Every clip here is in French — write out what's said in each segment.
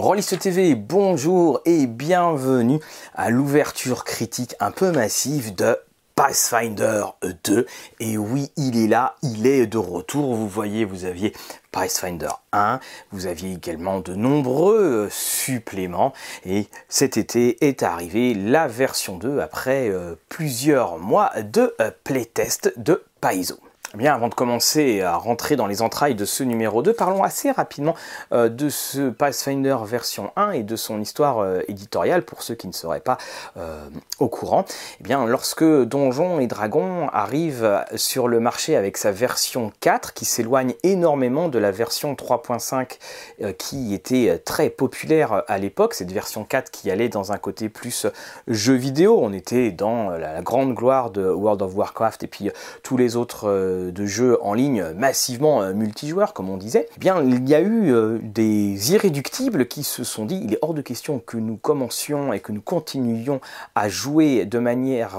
Rolliste TV, bonjour et bienvenue à l'ouverture critique un peu massive de Pathfinder 2. Et oui, il est là, il est de retour. Vous voyez, vous aviez Pathfinder 1, vous aviez également de nombreux suppléments. Et cet été est arrivé la version 2 après euh, plusieurs mois de euh, playtest de Paizo. Eh bien, avant de commencer à rentrer dans les entrailles de ce numéro 2, parlons assez rapidement euh, de ce Pathfinder version 1 et de son histoire euh, éditoriale pour ceux qui ne seraient pas euh, au courant. Eh bien, lorsque Donjons et Dragons arrive sur le marché avec sa version 4 qui s'éloigne énormément de la version 3.5 qui était très populaire à l'époque, cette version 4 qui allait dans un côté plus jeu vidéo, on était dans la grande gloire de World of Warcraft et puis tous les autres de jeux en ligne massivement euh, multijoueurs, comme on disait, eh bien, il y a eu euh, des irréductibles qui se sont dit il est hors de question que nous commencions et que nous continuions à jouer de manière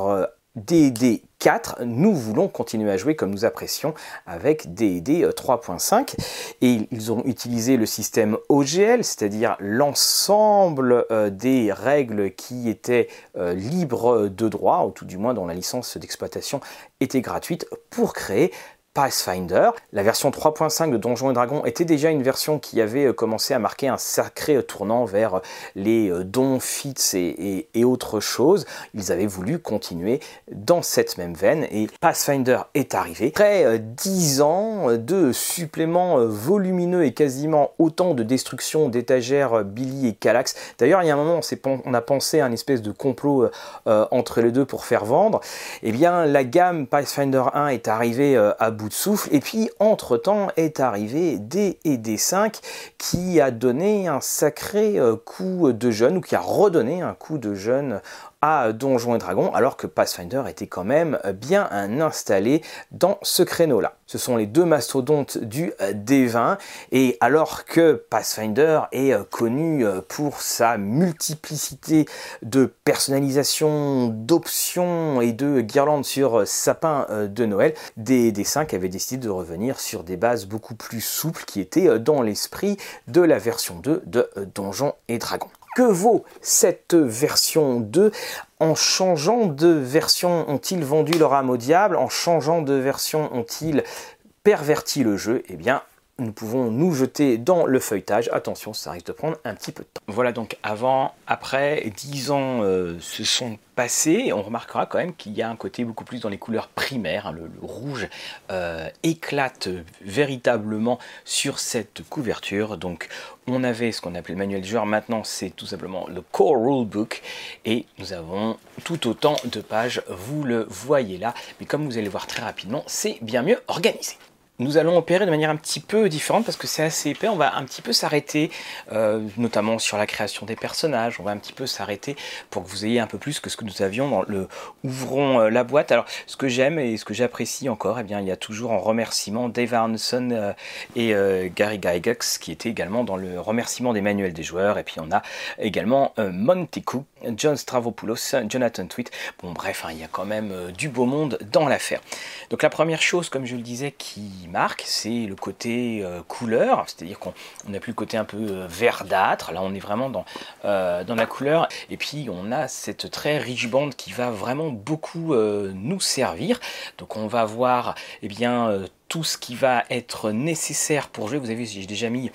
D&D 4, nous voulons continuer à jouer comme nous apprécions avec D&D 3.5 et ils ont utilisé le système OGL, c'est-à-dire l'ensemble euh, des règles qui étaient libres de droit, ou tout du moins dont la licence d'exploitation était gratuite, pour créer Pathfinder. La version 3.5 de Donjons et Dragons était déjà une version qui avait euh, commencé à marquer un sacré euh, tournant vers euh, les dons, feats et, autres choses. Ils avaient voulu continuer dans cette même veine et Pathfinder est arrivé. Après 10 ans de suppléments volumineux et quasiment autant de destruction d'étagères Billy et Calax. D'ailleurs, il y a un moment, on, a pensé à un espèce de complot entre les deux pour faire vendre. Eh bien, la gamme Pathfinder 1 est arrivée à de souffle. Et puis, entre-temps, est arrivé D et D5 qui a donné un sacré euh, coup de jeune, ou qui a redonné un coup de jeune à Donjons et Dragons, alors que Pathfinder était quand même bien installé dans ce créneau-là. Ce sont les deux mastodontes du D20, et alors que Pathfinder est connu pour sa multiplicité de personnalisation, d'options et de guirlandes sur sapin de Noël, D5 avait décidé de revenir sur des bases beaucoup plus souples qui étaient dans l'esprit de la version 2 de Donjons et Dragons. Que vaut cette version 2 En changeant de version, ont-ils vendu leur âme au diable? En changeant de version, ont-ils perverti le jeu? Eh bien, nous pouvons nous jeter dans le feuilletage. Attention, ça risque de prendre un petit peu de temps. Voilà donc avant, après, 10 ans euh, se sont passés. On remarquera quand même qu'il y a un côté beaucoup plus dans les couleurs primaires. Hein. le, rouge euh, éclate véritablement sur cette couverture. Donc on avait ce qu'on appelait le manuel de joueur. Maintenant c'est tout simplement le Core Rulebook. Et nous avons tout autant de pages. Vous le voyez là. Mais comme vous allez voir très rapidement, c'est bien mieux organisé nous allons opérer de manière un petit peu différente parce que c'est assez épais. On va un petit peu s'arrêter, euh, notamment sur la création des personnages. On va un petit peu s'arrêter pour que vous ayez un peu plus que ce que nous avions dans le Ouvrons euh, la boîte. Alors, ce que j'aime et ce que j'apprécie encore, eh bien, il y a toujours en remerciement Dave Arneson euh, et Gary Gygax qui étaient également dans le remerciement des manuels des joueurs. Et puis, on a également Monty Cook, John Stravopoulos, Jonathan Tweet. Bon, bref, hein, il y a quand même du beau monde dans l'affaire. Donc, la première chose, comme je le disais, qui marque, c'est le côté euh, couleur, c'est-à-dire qu'on n'a plus le côté un peu euh, verdâtre, là on est vraiment dans, euh, dans la couleur, et puis on a cette très riche bande qui va vraiment beaucoup nous servir, donc on va voir eh bien tout ce qui va être nécessaire pour jouer. Vous avez vu, j'ai déjà mis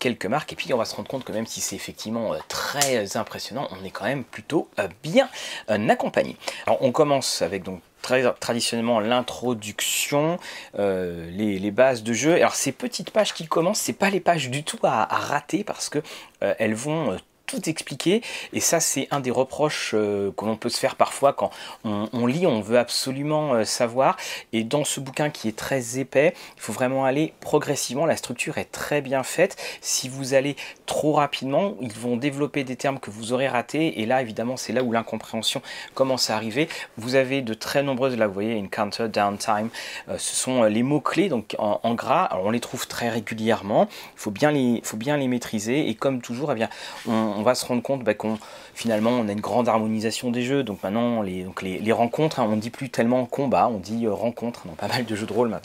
quelques marques et puis on va se rendre compte que même si c'est effectivement très impressionnant, on est quand même plutôt bien accompagné. Alors on commence avec donc très traditionnellement l'introduction, euh, les, bases de jeu. Alors ces petites pages qui commencent, c'est pas les pages du tout à, rater parce que euh, elles vont euh, tout expliquer. Et ça, c'est un des reproches euh, que l'on peut se faire parfois quand on, lit, on veut absolument euh, savoir. Et dans ce bouquin qui est très épais, il faut vraiment aller progressivement. La structure est très bien faite. Si vous allez trop rapidement, ils vont développer des termes que vous aurez ratés. Et là, évidemment, c'est là où l'incompréhension commence à arriver. Vous avez de très nombreuses, là, vous voyez, encounter, downtime. Euh, ce sont les mots-clés, donc en, gras. Alors, on les trouve très régulièrement. Il faut bien les, faut bien les maîtriser. Et comme toujours, eh bien, on va se rendre compte bah, qu'on finalement on a une grande harmonisation des jeux. Donc maintenant les, les, rencontres, hein, on dit plus tellement combat, on dit euh, rencontre dans pas mal de jeux de rôle.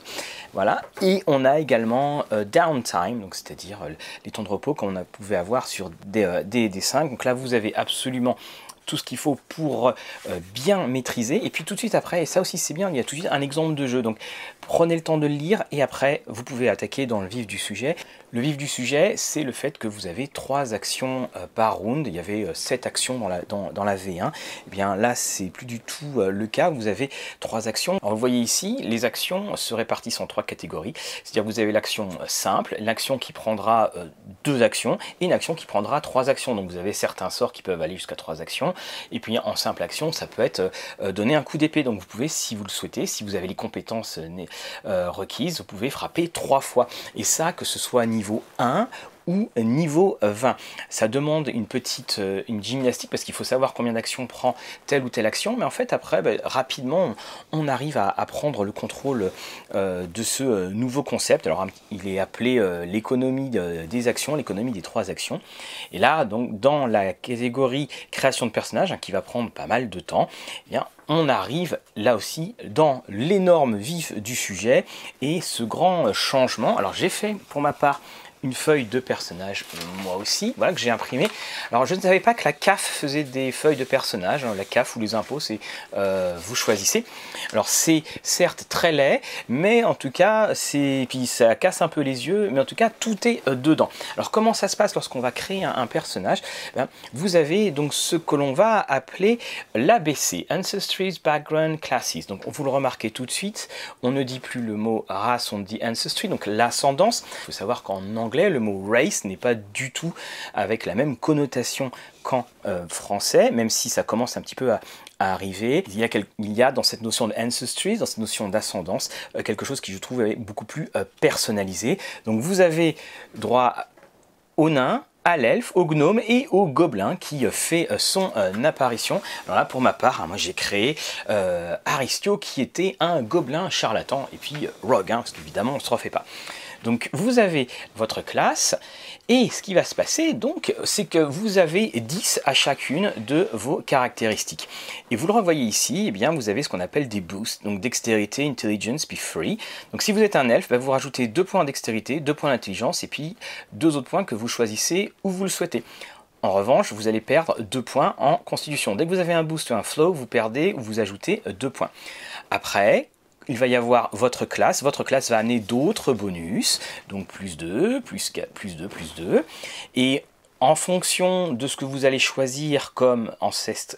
Voilà. Et on a également euh, downtime, c'est-à-dire les temps de repos qu'on pouvait avoir sur des, des, des 5. Donc là vous avez absolument tout ce qu'il faut pour bien maîtriser. Et puis tout de suite après, et ça aussi c'est bien, il y a tout de suite un exemple de jeu. Prenez le temps de le lire et après vous pouvez attaquer dans le vif du sujet. Le vif du sujet, c'est le fait que vous avez trois actions euh, par round. Il y avait euh, sept actions dans la, dans, la V1. Et eh bien là, c'est plus du tout euh, le cas. Vous avez trois actions. Alors, vous voyez ici, les actions se répartissent en trois catégories. C'est-à-dire vous avez l'action simple, l'action qui prendra deux actions et une action qui prendra trois actions. Donc vous avez certains sorts qui peuvent aller jusqu'à trois actions. Et puis en simple action, ça peut être donner un coup d'épée. Donc vous pouvez, si vous le souhaitez, si vous avez les compétences requises, vous pouvez frapper trois fois. Et ça, que ce soit niveau 1 ou niveau 20. Ça demande une petite euh, une gymnastique parce qu'il faut savoir combien d'actions prend telle ou telle action, mais en fait après ben, rapidement on arrive à, prendre le contrôle euh, de ce euh, nouveau concept. Alors il est appelé l'économie des actions, l'économie des trois actions. Et là donc dans la catégorie création de personnages hein, qui va prendre pas mal de temps, eh bien on arrive là aussi dans l'énorme vif du sujet et ce grand changement. Alors j'ai fait pour ma part une feuille de personnage, moi aussi, voilà, que j'ai imprimé. Alors je ne savais pas que la CAF faisait des feuilles de personnages, hein. la CAF ou les impôts, c'est euh, vous choisissez. Alors c'est certes très laid, mais en tout cas, c'est puis ça casse un peu les yeux, mais en tout cas tout est euh, dedans. Alors comment ça se passe lorsqu'on va créer un, personnage? Ben, Vous avez donc ce que l'on va appeler l'ABC, Ancestries Background Classes. Donc vous le remarquez tout de suite, on ne dit plus le mot race, on dit ancestry, donc l'ascendance. Il faut savoir qu'en anglais le mot race n'est pas du tout avec la même connotation qu'en euh, français, même si ça commence un petit peu à, arriver. Il y, a dans cette notion d'ancestry, dans cette notion d'ascendance, euh, quelque chose qui je trouve beaucoup plus euh, personnalisé. Donc vous avez droit au nain, à l'elfe, au gnome et au gobelin qui fait son apparition. Alors là, pour ma part, hein, moi j'ai créé Aristio qui était un gobelin charlatan et puis Rogue, hein, parce qu'évidemment on ne se refait pas. Donc vous avez votre classe et ce qui va se passer donc c'est que vous avez 10 à chacune de vos caractéristiques. Et vous le revoyez ici, eh bien vous avez ce qu'on appelle des boosts, donc dextérité, intelligence, puis free. Donc si vous êtes un elfe, bah, vous rajoutez 2 points dextérité, 2 points d'intelligence et puis deux autres points que vous choisissez où vous le souhaitez. En revanche, vous allez perdre 2 points en constitution. Dès que vous avez un boost ou un flow, vous perdez ou vous ajoutez 2 points. Après, il va y avoir votre classe. Votre classe va amener d'autres bonus, donc plus 2, plus 4, plus 2, plus 2. Et en fonction de ce que vous allez choisir comme,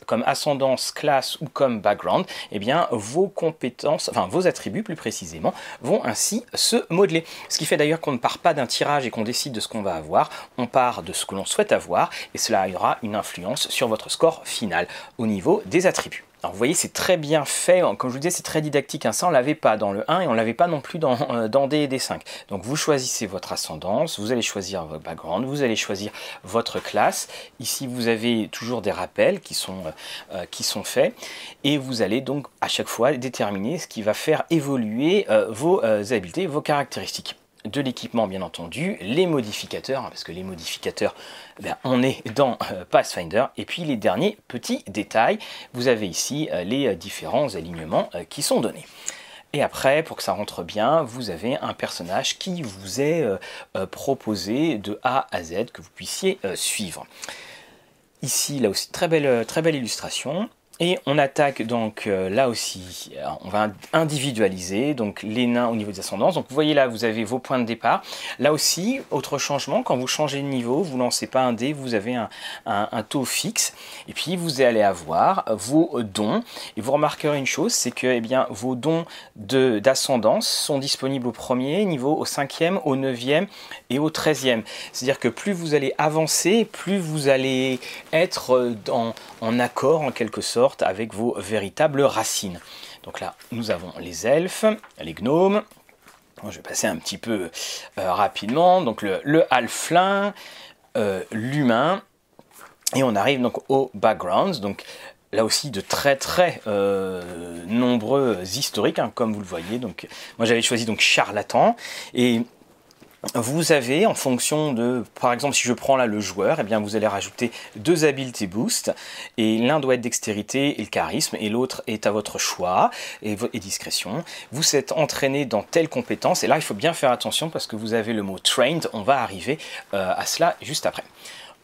comme ascendance, classe ou comme background, eh bien, vos compétences, enfin vos attributs plus précisément, vont ainsi se modeler. Ce qui fait d'ailleurs qu'on ne part pas d'un tirage et qu'on décide de ce qu'on va avoir, on part de ce que l'on souhaite avoir et cela aura une influence sur votre score final au niveau des attributs. Alors vous voyez, c'est très bien fait. Comme je vous disais, c'est très didactique. Hein. Ça, on l'avait pas dans le 1 et on l'avait pas non plus dans, euh, D et D5. Donc vous choisissez votre ascendance, vous allez choisir votre background, vous allez choisir votre classe. Ici, vous avez toujours des rappels qui sont, euh, sont faits. Et vous allez donc à chaque fois déterminer ce qui va faire évoluer euh, vos habiletés, vos caractéristiques de l'équipement bien entendu, les modificateurs, hein, parce que les modificateurs, ben, on est dans euh, Pathfinder, et puis les derniers petits détails, vous avez ici euh, les euh, différents alignements qui sont donnés. Et après, pour que ça rentre bien, vous avez un personnage qui vous est proposé de A à Z, que vous puissiez suivre. Ici, là aussi, très belle, très belle illustration. Et on attaque donc euh, là aussi, euh, on va individualiser donc les nains au niveau des ascendances. Donc vous voyez là, vous avez vos points de départ. Là aussi, autre changement, quand vous changez de niveau, vous lancez pas un dé, vous avez un, taux fixe. Et puis vous allez avoir vos dons. Et vous remarquerez une chose, c'est que eh bien, vos dons d'ascendance sont disponibles au premier niveau, au cinquième, au neuvième et au treizième. C'est-à-dire que plus vous allez avancer, plus vous allez être dans, en accord en quelque sorte avec vos véritables racines. Donc là, nous avons les elfes, les gnomes. Je vais passer un petit peu euh, rapidement. Donc le, le halflin, euh, l'humain, et on arrive donc aux backgrounds. Donc là aussi de très très euh, nombreux historiques, hein, comme vous le voyez. Donc moi j'avais choisi donc charlatan et vous avez en fonction de, par exemple, si je prends là le joueur, eh bien vous allez rajouter deux ability boost et l'un doit être dextérité et le charisme et l'autre est à votre choix et, discrétion. Vous êtes entraîné dans telle compétence et là il faut bien faire attention parce que vous avez le mot trained. On va arriver euh, à cela juste après.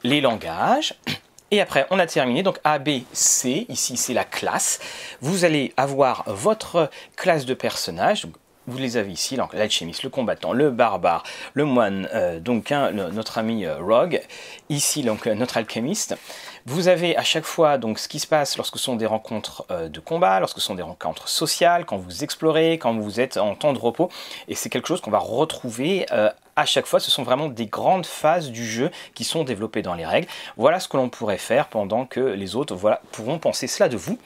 Les langages. Et après, on a terminé. Donc A, B, C, ici c'est la classe. Vous allez avoir votre classe de personnage. Vous les avez ici, l'alchimiste, le combattant, le barbare, le moine, euh, donc notre ami euh, Rogue, ici donc euh, notre alchimiste. Vous avez à chaque fois donc ce qui se passe lorsque ce sont des rencontres de combat, lorsque ce sont des rencontres sociales, quand vous explorez, quand vous êtes en temps de repos, et c'est quelque chose qu'on va retrouver à chaque fois. Ce sont vraiment des grandes phases du jeu qui sont développées dans les règles. Voilà ce que l'on pourrait faire pendant que les autres voilà, pourront penser cela de vous.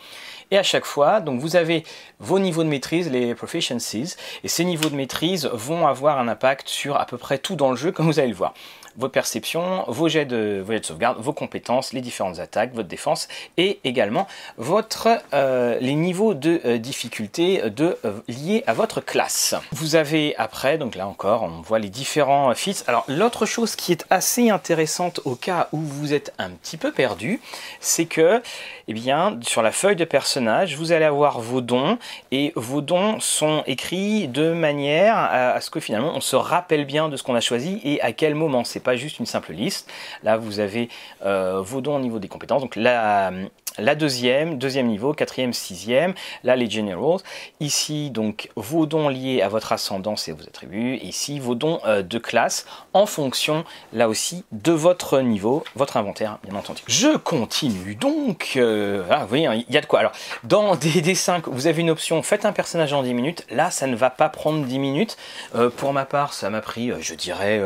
Et à chaque fois, donc vous avez vos niveaux de maîtrise, les proficiencies, et ces niveaux de maîtrise vont avoir un impact sur à peu près tout dans le jeu, comme vous allez le voir vos perceptions, vos jets de, vos jets de sauvegarde, vos compétences, les différentes attaques, votre défense et également votre, euh, les niveaux de euh, difficulté de, euh, liés à votre classe. Vous avez après, donc là encore, on voit les différents feats. Alors l'autre chose qui est assez intéressante au cas où vous êtes un petit peu perdu, c'est que eh bien, sur la feuille de vous allez avoir vos dons et vos dons sont écrits de manière à, ce que finalement on se rappelle bien de ce qu'on a choisi et à quel moment. C'est pas juste une simple liste. Là, vous avez euh, vos dons au niveau des compétences. Donc la, la deuxième, deuxième niveau, quatrième, sixième, là les generals. Ici donc vos dons liés à votre ascendance et vos attributs. ici vos dons euh, de classe en fonction là aussi de votre niveau, votre inventaire bien entendu. Je continue donc. Euh, ah, il y a de quoi. Alors dans DD5, vous avez une option faites un personnage en 10 minutes. Là, ça ne va pas prendre 10 minutes. Euh, pour ma part, ça m'a pris, je dirais,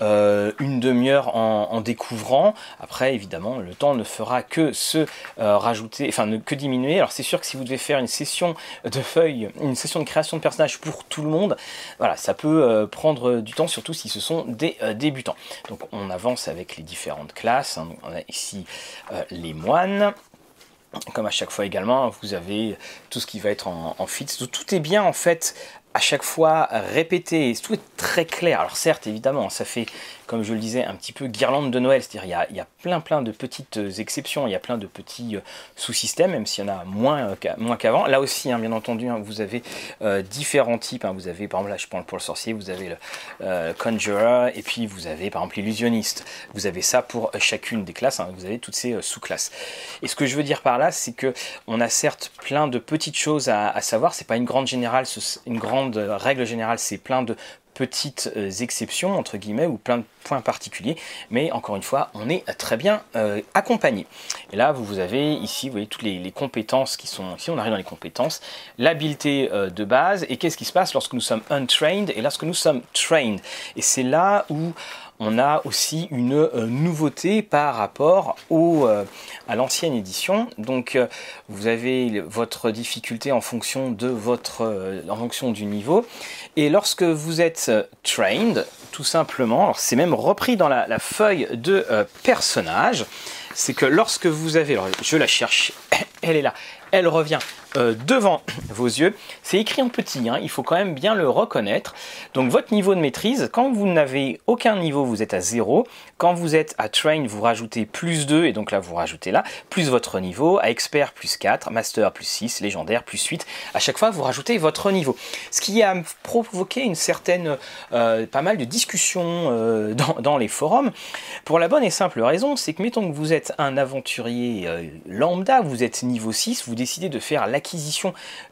une demi-heure en, en, découvrant. Après, évidemment, le temps ne fera que se euh, rajouter, enfin ne que diminuer. Alors c'est sûr que si vous devez faire une session de feuilles, une session de création de personnages pour tout le monde, voilà, ça peut euh, prendre du temps, surtout si ce sont des euh, débutants. Donc on avance avec les différentes classes. Hein. on a ici les moines. Comme à chaque fois également, vous avez tout ce qui va être en, en fit. Tout est bien en fait à chaque fois répété, tout est très clair. Alors certes, évidemment, ça fait comme je le disais, un petit peu guirlande de Noël. C'est-à-dire il y a, plein plein de petites euh, exceptions, il y a plein de petits euh, sous-systèmes, même s'il y en a moins, euh, moins qu'avant. Là aussi, hein, bien entendu, hein, vous avez différents types. Hein. Vous avez, par exemple, là je prends pour le sorcier, vous avez le Conjurer, et puis vous avez par exemple l'illusionniste. Vous avez ça pour chacune des classes, vous avez toutes ces sous-classes. Et ce que je veux dire par là, c'est que on a certes plein de petites choses à, à savoir. C'est pas une grande générale, une grande règle générale, c'est plein de petites euh, exceptions, entre guillemets, ou plein de points particuliers, mais encore une fois, on est très bien euh, accompagné. Et là, vous, avez ici, vous voyez toutes les, compétences qui sont ici, on arrive dans les compétences, l'habileté euh, de base, et qu'est-ce qui se passe lorsque nous sommes untrained et lorsque nous sommes trained? Et c'est là où on a aussi une euh, nouveauté par rapport euh, à l'ancienne édition. Donc euh, vous avez votre difficulté en fonction de votre en fonction du niveau. Et lorsque vous êtes trained, tout simplement, c'est même repris dans la, feuille de personnage, c'est que lorsque vous avez, alors je la cherche, elle est là, elle revient euh, devant vos yeux. C'est écrit en petit, hein, il faut quand même bien le reconnaître. Donc votre niveau de maîtrise, quand vous n'avez aucun niveau, vous êtes à 0. Quand vous êtes à Train, vous rajoutez plus 2, et donc là vous rajoutez là, plus votre niveau. À Expert, plus 4. Master, plus 6. Légendaire, plus 8. À chaque fois, vous rajoutez votre niveau. Ce qui a provoqué une certaine, euh, pas mal de discussions euh, dans, les forums. Pour la bonne et simple raison, c'est que mettons que vous êtes un aventurier lambda, vous êtes niveau 6, vous décidez de faire la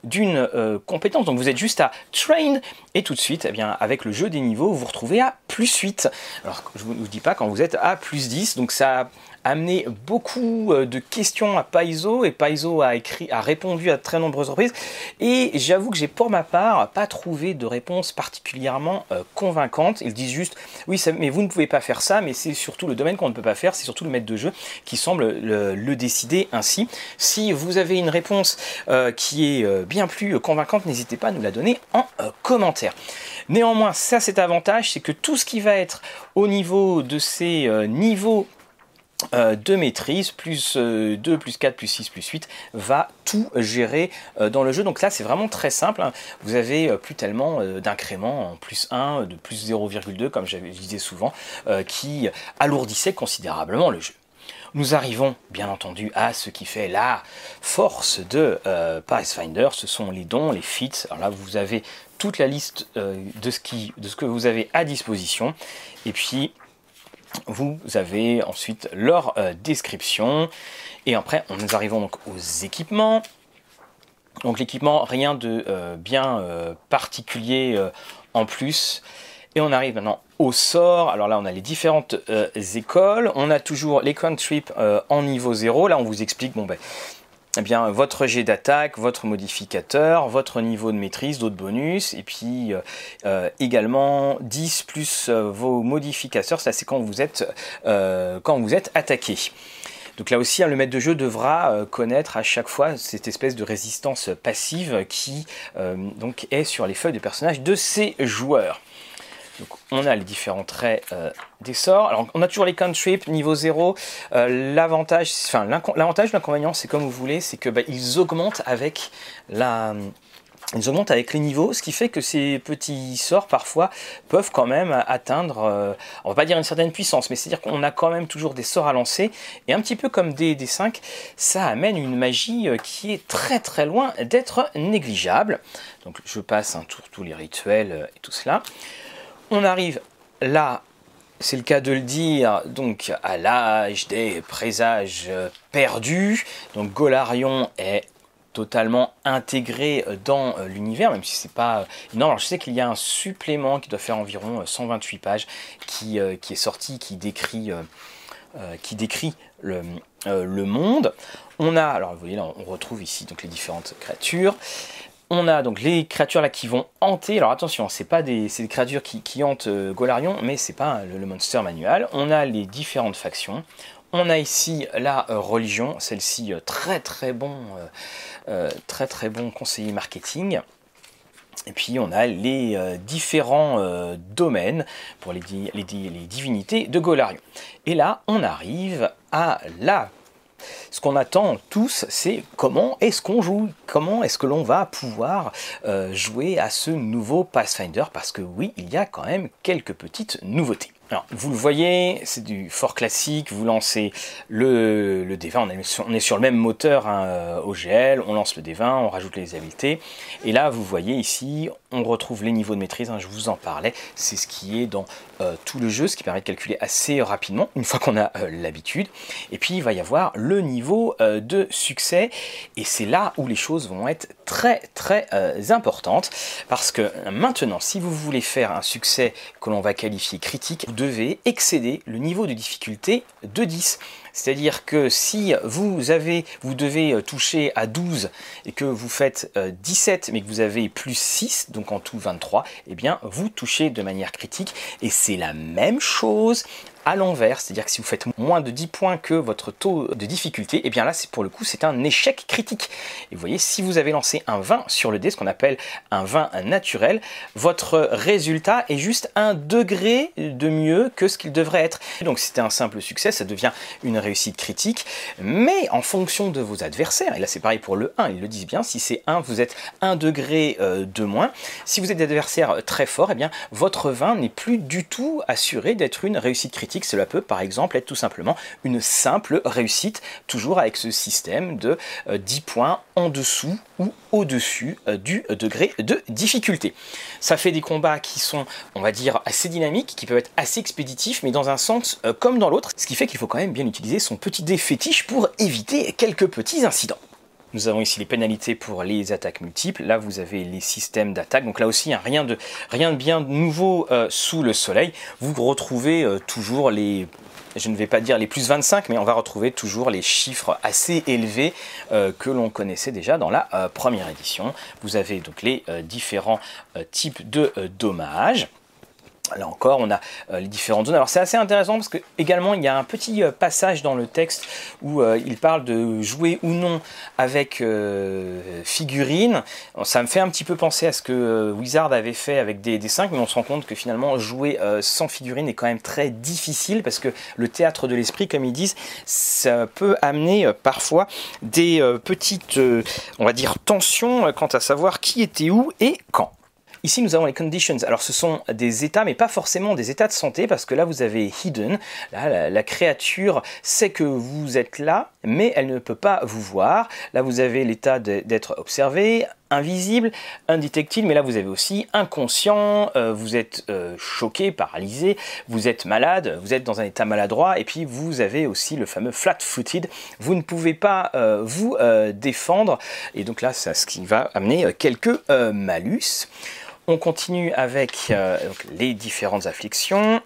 d'une euh, compétence. Donc vous êtes juste à train et tout de suite, eh bien, avec le jeu des niveaux, vous vous retrouvez à plus 8. Alors je ne vous dis pas quand vous êtes à plus 10, donc ça amené beaucoup euh, de questions à Paizo et Paizo a écrit, a répondu à très nombreuses reprises. Et j'avoue que j'ai pour ma part pas trouvé de réponse particulièrement euh, convaincante. Ils disent juste oui, mais vous ne pouvez pas faire ça, mais c'est surtout le domaine qu'on ne peut pas faire, c'est surtout le maître de jeu qui semble le, décider ainsi. Si vous avez une réponse euh, qui est bien plus convaincante, n'hésitez pas à nous la donner en commentaire. Néanmoins, ça cet avantage, c'est que tout ce qui va être au niveau de ces niveaux de maîtrise, plus 2, plus 4, plus 6, plus 8, va tout gérer dans le jeu. Donc là, c'est vraiment très simple. Hein. Vous avez plus tellement d'incréments en plus 1, de plus 0,2, comme je disais souvent, qui alourdissait considérablement le jeu. Nous arrivons bien entendu à ce qui fait la force de euh, Pathfinder, ce sont les dons, les feats. Alors là, vous avez toute la liste euh, de, ce qui, de ce que vous avez à disposition. Et puis, vous avez ensuite leur euh, description. Et après, nous arrivons donc aux équipements. Donc l'équipement, rien de bien particulier en plus. Et on arrive maintenant au sort. Alors là, on a les différentes euh, écoles. On a toujours les euh, en niveau 0. Là, on vous explique, bon ben, eh bien, votre jet d'attaque, votre modificateur, votre niveau de maîtrise, d'autres bonus, et puis euh, également 10 plus vos modificateurs, ça c'est quand vous êtes attaqué. Donc là aussi, hein, le maître de jeu devra connaître à chaque fois cette espèce de résistance passive qui est sur les feuilles de personnages de ses joueurs. Donc, on a les différents traits euh, des sorts. Alors, on a toujours les cantrips niveau 0. Euh, l'avantage, enfin, l'inconvénient, c'est comme vous voulez, c'est que bah, ils augmentent avec les niveaux, ce qui fait que ces petits sorts parfois peuvent quand même atteindre, euh, on va pas dire une certaine puissance, mais c'est-à-dire qu'on a quand même toujours des sorts à lancer, et un petit peu comme des, des 5, ça amène une magie qui est très très loin d'être négligeable. Donc je passe un tour tous les rituels et tout cela. On arrive là, c'est le cas de le dire, donc à l'âge des présages perdus. Donc Golarion est totalement intégré dans l'univers, même si c'est pas non alors je sais qu'il y a un supplément qui doit faire environ 128 pages qui, euh, est sorti, qui décrit, euh, euh, le, monde. On a, alors vous voyez là, on retrouve ici donc les différentes créatures. On a donc les créatures là qui vont hanter. Alors attention, c'est pas des, créatures qui, hantent euh, Golarion, mais c'est pas le, monster manual. On a les différentes factions. On a ici la euh, religion, celle-ci euh, très très bon, conseiller marketing. Et puis on a les différents domaines pour les, divinités de Golarion. Et là, on arrive à la ce qu'on attend tous, c'est comment est-ce qu'on joue, comment est-ce que l'on va pouvoir euh, jouer à ce nouveau Pathfinder, parce que oui, il y a quand même quelques petites nouveautés. Alors, vous le voyez, c'est du fort classique, vous lancez le, le D20, on est, sur, le même moteur hein, euh, OGL, on lance le D20, on rajoute les habiletés, et là vous voyez ici, on retrouve les niveaux de maîtrise, hein, je vous en parlais, c'est ce qui est dans euh, tout le jeu, ce qui permet de calculer assez rapidement, une fois qu'on a euh, l'habitude, et puis il va y avoir le niveau de succès, et c'est là où les choses vont être très très importantes, parce que maintenant, si vous voulez faire un succès que l'on va qualifier critique, devez excéder le niveau de difficulté de 10. C'est-à-dire que si vous, avez, vous devez euh, toucher à 12 et que vous faites 17 euh, mais que vous avez plus 6, donc en tout 23, eh bien vous touchez de manière critique et c'est la même chose à l'envers, c'est-à-dire que si vous faites moins de 10 points que votre taux de difficulté, et eh bien là, c'est pour le coup, c'est un échec critique. Et vous voyez, si vous avez lancé un 20 sur le dé, ce qu'on appelle un 20 naturel, votre résultat est juste un degré de mieux que ce qu'il devrait être. Donc c'était un simple succès, ça devient une réussite critique, mais en fonction de vos adversaires, et là c'est pareil pour le 1, ils le disent bien, si c'est 1, vous êtes un degré euh, de moins. Si vous êtes des adversaires très forts, et eh bien votre 20 n'est plus du tout assuré d'être une réussite critique cela peut par exemple être tout simplement une simple réussite, toujours avec ce système de 10 euh, points en dessous ou au-dessus euh, du degré de difficulté. Ça fait des combats qui sont, on va dire, assez dynamiques, qui peuvent être assez expéditifs, mais dans un sens euh, comme dans l'autre, ce qui fait qu'il faut quand même bien utiliser son petit dé fétiche pour éviter quelques petits incidents. Nous avons ici les pénalités pour les attaques multiples. Là, vous avez les systèmes d'attaque. Donc là aussi, rien, de, rien de bien nouveau euh, sous le soleil. Vous retrouvez euh, toujours les je ne vais pas dire les plus 25, mais on va retrouver toujours les chiffres assez élevés euh, que l'on connaissait déjà dans la première édition. Vous avez donc les différents types de dommages. Là encore, on a euh, les différentes zones. Alors c'est assez intéressant parce que également il y a un petit euh, passage dans le texte où euh, il parle de jouer ou non avec figurines. Ça me fait un petit peu penser à ce que Wizard avait fait avec des, des 5, mais on se rend compte que finalement jouer sans figurines est quand même très difficile parce que le théâtre de l'esprit, comme ils disent, ça peut amener parfois des petites, on va dire, tensions quant à savoir qui était où et quand. Ici, nous avons les conditions. Alors, ce sont des états, mais pas forcément des états de santé, parce que là, vous avez hidden. Là, la, créature sait que vous êtes là, mais elle ne peut pas vous voir. Là, vous avez l'état d'être observé, invisible, indétectible, mais là vous avez aussi inconscient, euh, vous êtes euh, choqué, paralysé, vous êtes malade, vous êtes dans un état maladroit, et puis vous avez aussi le fameux flat-footed, vous ne pouvez pas euh, vous défendre, et donc là c'est ce qui va amener quelques malus. On continue avec les différentes afflictions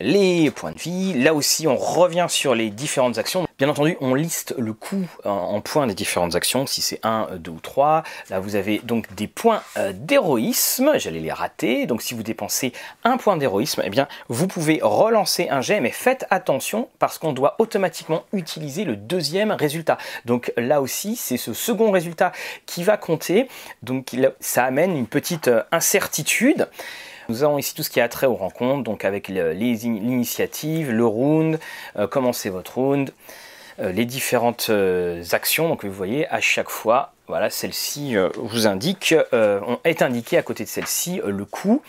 les points de vie. Là aussi, on revient sur les différentes actions. Bien entendu, on liste le coût en points des différentes actions, si c'est 1, 2 ou 3. Là, vous avez donc des points euh, d'héroïsme. J'allais les rater. Donc, si vous dépensez un point d'héroïsme, eh bien, vous pouvez relancer un jet, mais faites attention parce qu'on doit automatiquement utiliser le deuxième résultat. Donc, là aussi, c'est ce second résultat qui va compter. Donc, ça amène une petite euh, incertitude. Nous avons ici tout ce qui a trait aux rencontres, donc avec l'initiative, le round, euh, commencer votre round, euh, les différentes euh, actions. Donc vous voyez, à chaque fois, voilà, celle-ci vous indique, est indiqué à côté de celle-ci le coût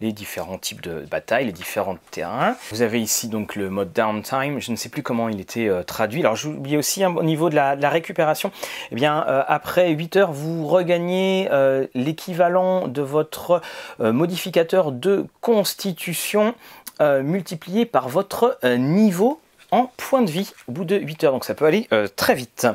les différents types de batailles, les différents terrains. Vous avez ici donc le mode downtime, je ne sais plus comment il était euh, traduit. Alors j'oublie aussi au niveau de la, récupération, eh bien euh, après 8 heures vous regagnez euh, l'équivalent de votre modificateur de constitution multiplié par votre niveau en point de vie au bout de 8 heures. Donc ça peut aller très vite.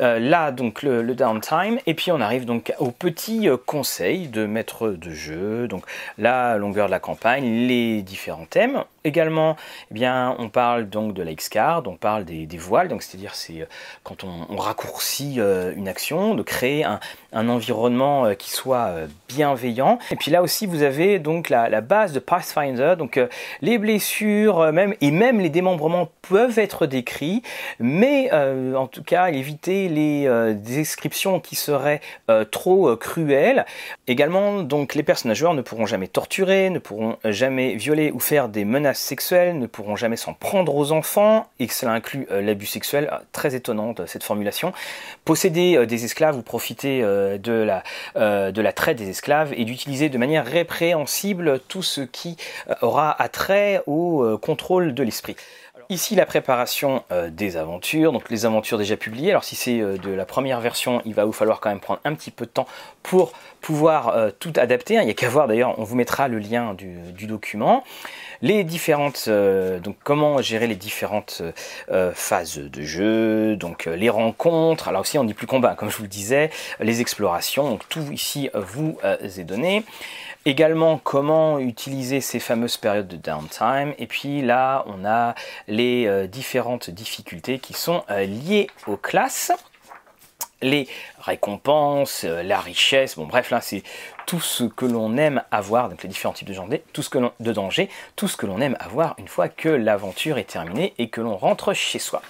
Euh, là, donc le, downtime, et puis on arrive donc au petit euh, conseil de maître de jeu, donc la longueur de la campagne, les différents thèmes. Également, eh bien, on parle donc de l'X-Card, on parle des, voiles, donc c'est-à-dire c'est euh, quand on, raccourcit une action, de créer un, environnement qui soit bienveillant. Et puis là aussi, vous avez donc la, base de Pathfinder, donc les blessures, même et même les démembrements peuvent être décrits, mais en tout cas éviter les euh, descriptions qui seraient euh, trop euh, cruelles. Également, donc les personnages joueurs ne pourront jamais torturer, ne pourront jamais violer ou faire des menaces sexuelles, ne pourront jamais s'en prendre aux enfants, et cela inclut l'abus sexuel, très étonnante cette formulation. Posséder des esclaves ou profiter de la, de la traite des esclaves et d'utiliser de manière répréhensible tout ce qui aura attrait au contrôle de l'esprit. Ici, la préparation euh, des aventures, donc les aventures déjà publiées. Alors, si c'est euh, de la première version, il va vous falloir quand même prendre un petit peu de temps pour pouvoir euh, tout adapter. Hein. Il n'y a qu'à voir d'ailleurs, on vous mettra le lien du, document. Les différentes, donc comment gérer les différentes phases de jeu, donc les rencontres. Alors aussi, on dit plus combat, comme je vous le disais, les explorations. Donc tout ici vous est donné. Également, comment utiliser ces fameuses périodes de downtime. Et puis là, on a les euh, différentes difficultés qui sont euh, liées aux classes. Les récompenses, euh, la richesse, bon bref là c'est tout ce que l'on aime avoir, donc les différents types de danger, tout ce que de danger, tout ce que l'on aime avoir une fois que l'aventure est terminée et que l'on rentre chez soi.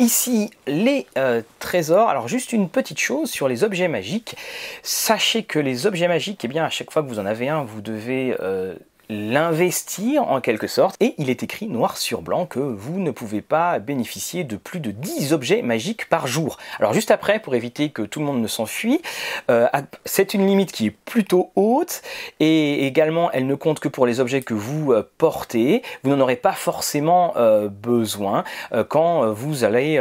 Ici, les euh, trésors. Alors, juste une petite chose sur les objets magiques. Sachez que les objets magiques, eh bien, à chaque fois que vous en avez un, vous devez euh, l'investir en quelque sorte. Et il est écrit noir sur blanc que vous ne pouvez pas bénéficier de plus de 10 objets magiques par jour. Alors juste après, pour éviter que tout le monde ne s'enfuit, euh, c'est une limite qui est plutôt haute et également elle ne compte que pour les objets que vous euh, portez. Vous n'en aurez pas forcément euh, besoin quand vous allez,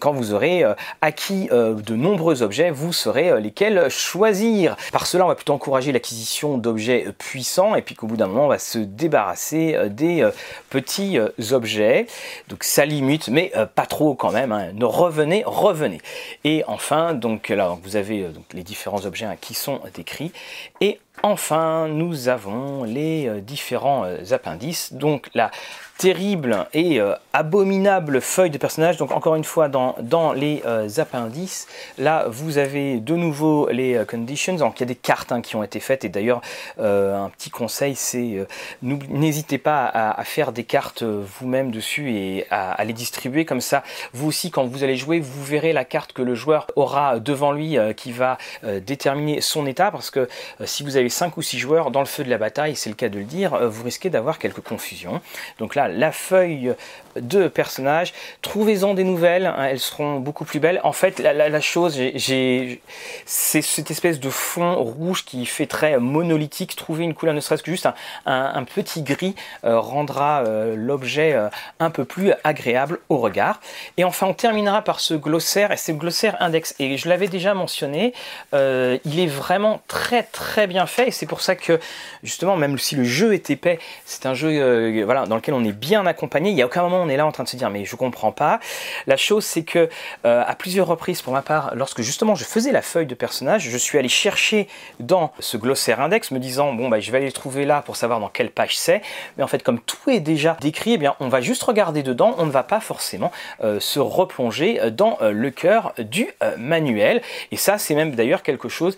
quand vous aurez acquis de nombreux objets, vous saurez lesquels choisir. Par cela, on va plutôt encourager l'acquisition d'objets puissants et puis qu'au bout d'un moment, on va se débarrasser euh, des euh, petits euh, objets. Donc ça limite, mais pas trop quand même. Hein. Ne revenez, revenez. Et enfin, donc là, vous avez les différents objets hein, qui sont décrits. Et Enfin, nous avons les différents appendices. Donc la terrible et euh, abominable feuille de personnage. Donc encore une fois, dans, les euh, appendices, là, vous avez de nouveau les euh, conditions. Donc il y a des cartes hein, qui ont été faites. Et d'ailleurs, un petit conseil, c'est n'hésitez pas à, faire des cartes vous-même dessus et à, les distribuer. Comme ça, vous aussi, quand vous allez jouer, vous verrez la carte que le joueur aura devant lui qui va déterminer son état. Parce que si vous avez 5 ou 6 joueurs dans le feu de la bataille, c'est le cas de le dire, vous risquez d'avoir quelques confusions. Donc là, la feuille de personnages. Trouvez-en des nouvelles, hein, elles seront beaucoup plus belles. En fait, la, chose, c'est cette espèce de fond rouge qui fait très monolithique. Trouver une couleur, ne serait-ce que juste un, petit gris, euh, rendra euh, l'objet euh, un peu plus agréable au regard. Et enfin, on terminera par ce glossaire, et c'est le glossaire index. Et je l'avais déjà mentionné, il est vraiment très très bien fait, et c'est pour ça que, justement, même si le jeu est épais, c'est un jeu voilà, dans lequel on est bien accompagné. Il n'y a aucun moment on est là en train de se dire mais je comprends pas. La chose c'est que euh, à plusieurs reprises pour ma part, lorsque justement je faisais la feuille de personnage, je suis allé chercher dans ce glossaire index me disant bon bah je vais aller le trouver là pour savoir dans quelle page c'est. Mais en fait comme tout est déjà décrit, eh bien on va juste regarder dedans, on ne va pas forcément euh, se replonger dans euh, le cœur du manuel. Et ça c'est même d'ailleurs quelque chose,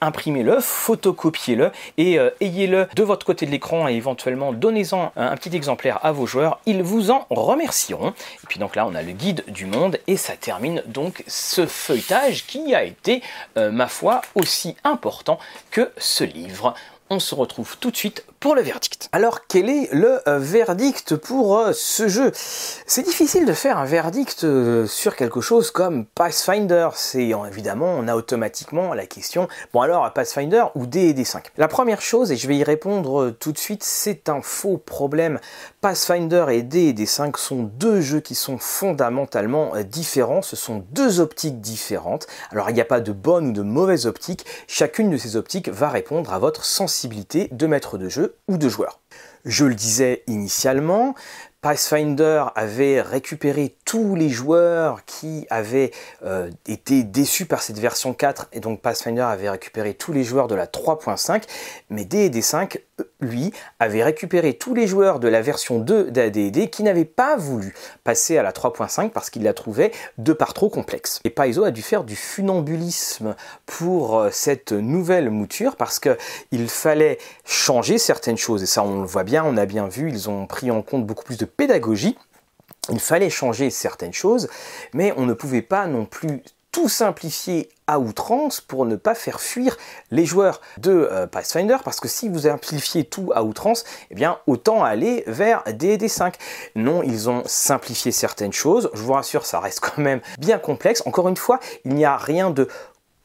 imprimez-le, photocopiez-le et ayez-le de votre côté de l'écran et éventuellement donnez-en un, un petit exemplaire à vos joueurs. Ils vous en remercieront. Et puis donc là, on a le guide du monde et ça termine donc ce feuilletage qui a été, euh, ma foi, aussi important que ce livre. On se retrouve tout de suite pour le verdict. Alors quel est le euh, verdict pour euh, ce jeu? C'est difficile de faire un verdict sur quelque chose comme Pathfinder. C'est évidemment, on a automatiquement la question, bon alors Pathfinder ou D&D5 La première chose, et je vais y répondre tout de suite, c'est un faux problème. Pathfinder et D&D5 sont deux jeux qui sont fondamentalement différents, ce sont deux optiques différentes. Alors il n'y a pas de bonne ou de mauvaise optique, chacune de ces optiques va répondre à votre sensibilité de maître de jeu ou de joueur. Je le disais initialement, Pathfinder avait récupéré tous les joueurs qui avaient euh, été déçus par cette version 4 et donc Pathfinder avait récupéré tous les joueurs de la 3.5 mais D&D 5 lui avait récupéré tous les joueurs de la version 2 d'AD&D qui n'avaient pas voulu passer à la 3.5 parce qu'il la trouvait de par trop complexe. Et Paizo a dû faire du funambulisme pour euh, cette nouvelle mouture parce que il fallait changer certaines choses et ça on le voit bien, on a bien vu, ils ont pris en compte beaucoup plus de pédagogie. Il fallait changer certaines choses, mais on ne pouvait pas non plus tout simplifier à outrance pour ne pas faire fuir les joueurs de euh, Pathfinder parce que si vous simplifiez tout à outrance, eh bien autant aller vers D&D 5. Non, ils ont simplifié certaines choses. Je vous rassure, ça reste quand même bien complexe. Encore une fois, il n'y a rien de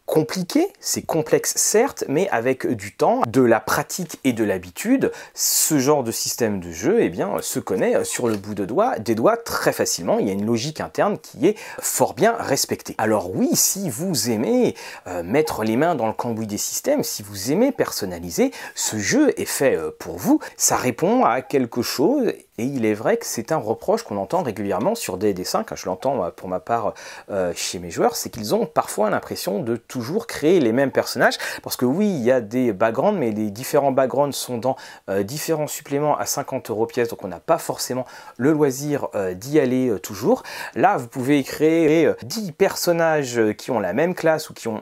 compliqué, c'est complexe certes, mais avec du temps, de la pratique et de l'habitude, ce genre de système de jeu eh se connaît sur le bout de doigt, des doigts très facilement. Il y a une logique interne qui est fort bien respectée. Alors oui, si vous aimez euh, mettre les mains dans le cambouis des systèmes, si vous aimez personnaliser, ce jeu est fait euh, pour vous. Ça répond à quelque chose et il est vrai que c'est un reproche qu'on entend régulièrement sur DD5, je l'entends pour ma part euh, chez mes joueurs, c'est qu'ils ont parfois l'impression de toujours créer les mêmes personnages, parce que oui, il y a des backgrounds, mais les différents backgrounds sont dans euh, différents suppléments à 50 euros pièce, donc on n'a pas forcément le loisir euh, d'y aller toujours. Là, vous pouvez créer 10 personnages qui ont la même classe ou qui ont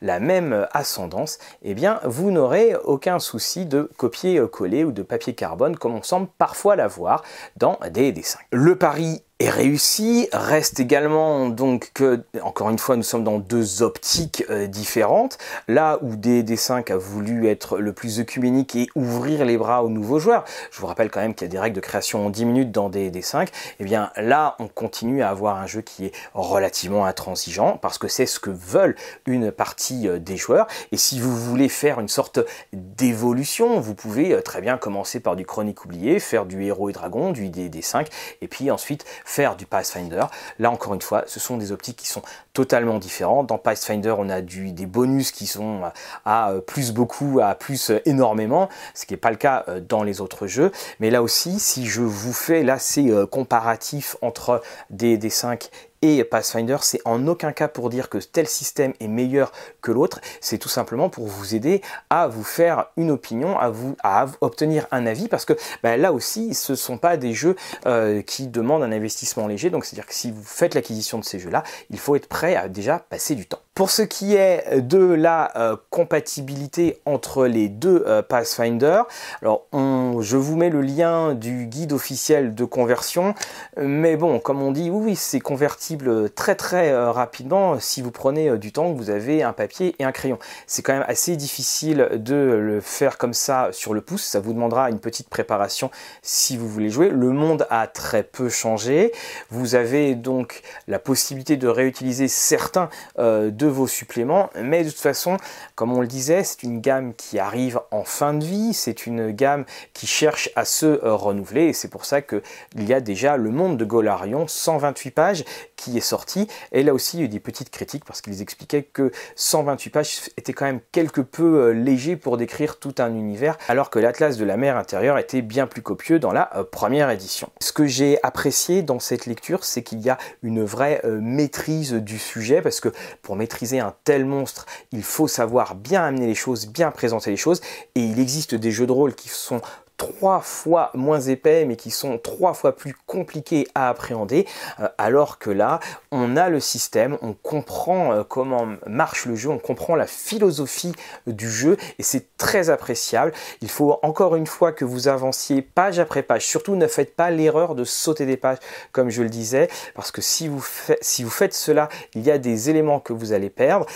la même ascendance, et eh bien, vous n'aurez aucun souci de copier-coller ou de papier carbone, comme on semble parfois l'avoir dans des dessins. Le pari réussi. Reste également donc que, encore une fois, nous sommes dans deux optiques euh, différentes. Là où DD5 a voulu être le plus œcuménique et ouvrir les bras aux nouveaux joueurs, je vous rappelle quand même qu'il y a des règles de création en 10 minutes dans DD5, et eh bien là, on continue à avoir un jeu qui est relativement intransigeant parce que c'est ce que veulent une partie euh, des joueurs. Et si vous voulez faire une sorte d'évolution, vous pouvez euh, très bien commencer par du Chronique oublié, faire du Héros et Dragon, du DD5, et puis ensuite faire du Pathfinder. Là encore une fois, ce sont des optiques qui sont totalement différentes. Dans Pathfinder, on a du, des bonus qui sont à euh, plus beaucoup, à plus euh, énormément, ce qui n'est pas le cas euh, dans les autres jeux. Mais là aussi, si je vous fais là ces comparatifs entre des, des 5 et Pathfinder, c'est en aucun cas pour dire que tel système est meilleur que l'autre, c'est tout simplement pour vous aider à vous faire une opinion, à vous à obtenir un avis, parce que bah, là aussi, ce ne sont pas des jeux euh, qui demandent un investissement léger, donc c'est-à-dire que si vous faites l'acquisition de ces jeux-là, il faut être prêt à déjà passer du temps. Pour ce qui est de la euh, compatibilité entre les deux euh, Pathfinder, alors je vous mets le lien du guide officiel de conversion, mais bon, comme on dit, oui, c'est convertible très très euh, rapidement si vous prenez du temps, que vous avez un papier et un crayon. C'est quand même assez difficile de le faire comme ça sur le pouce, ça vous demandera une petite préparation si vous voulez jouer. Le monde a très peu changé, vous avez donc la possibilité de réutiliser certains de vos suppléments, mais de toute façon, comme on le disait, c'est une gamme qui arrive en fin de vie, c'est une gamme qui cherche à se renouveler, et c'est pour ça qu'il y a déjà le monde de Golarion, 128 pages, qui est sorti, et là aussi il y a eu des petites critiques parce qu'ils expliquaient que 128 pages était quand même quelque peu euh, léger pour décrire tout un univers, alors que l'Atlas de la mer intérieure était bien plus copieux dans la euh, première édition. Ce que j'ai apprécié dans cette lecture, c'est qu'il y a une vraie maîtrise du sujet, parce que pour maîtriser un tel monstre, il faut savoir bien amener les choses, bien présenter les choses. Et il existe des jeux de rôle qui sont trois fois moins épais mais qui sont trois fois plus compliqués à appréhender. Euh, alors que là on a le système on comprend euh, comment marche le jeu on comprend la philosophie du jeu et c'est très appréciable. Il faut encore une fois que vous avanciez page après page. Surtout ne faites pas l'erreur de sauter des pages comme je le disais parce que si vous, si vous faites cela il y a des éléments que vous allez perdre.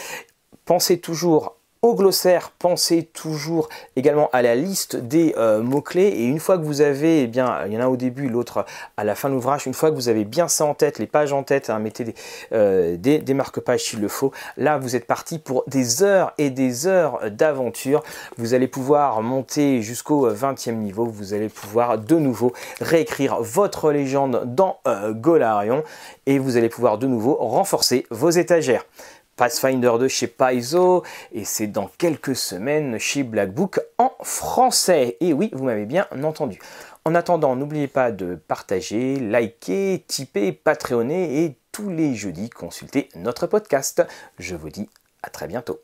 Pensez toujours au glossaire, pensez toujours également à la liste des euh, mots-clés. Et une fois que vous avez, eh bien, il y en a au début, l'autre à la fin de l'ouvrage, une fois que vous avez bien ça en tête, les pages en tête, hein, mettez euh, des, des marque-pages s'il le faut, là vous êtes parti pour des heures et des heures d'aventure. Vous allez pouvoir monter jusqu'au 20e niveau, vous allez pouvoir de nouveau réécrire votre légende dans euh, Golarion et vous allez pouvoir de nouveau renforcer vos étagères. Pathfinder 2 chez Paizo et c'est dans quelques semaines chez Black Book en français. Et oui, vous m'avez bien entendu. En attendant, n'oubliez pas de partager, liker, tiper, patreonner et tous les jeudis consulter notre podcast. Je vous dis à très bientôt.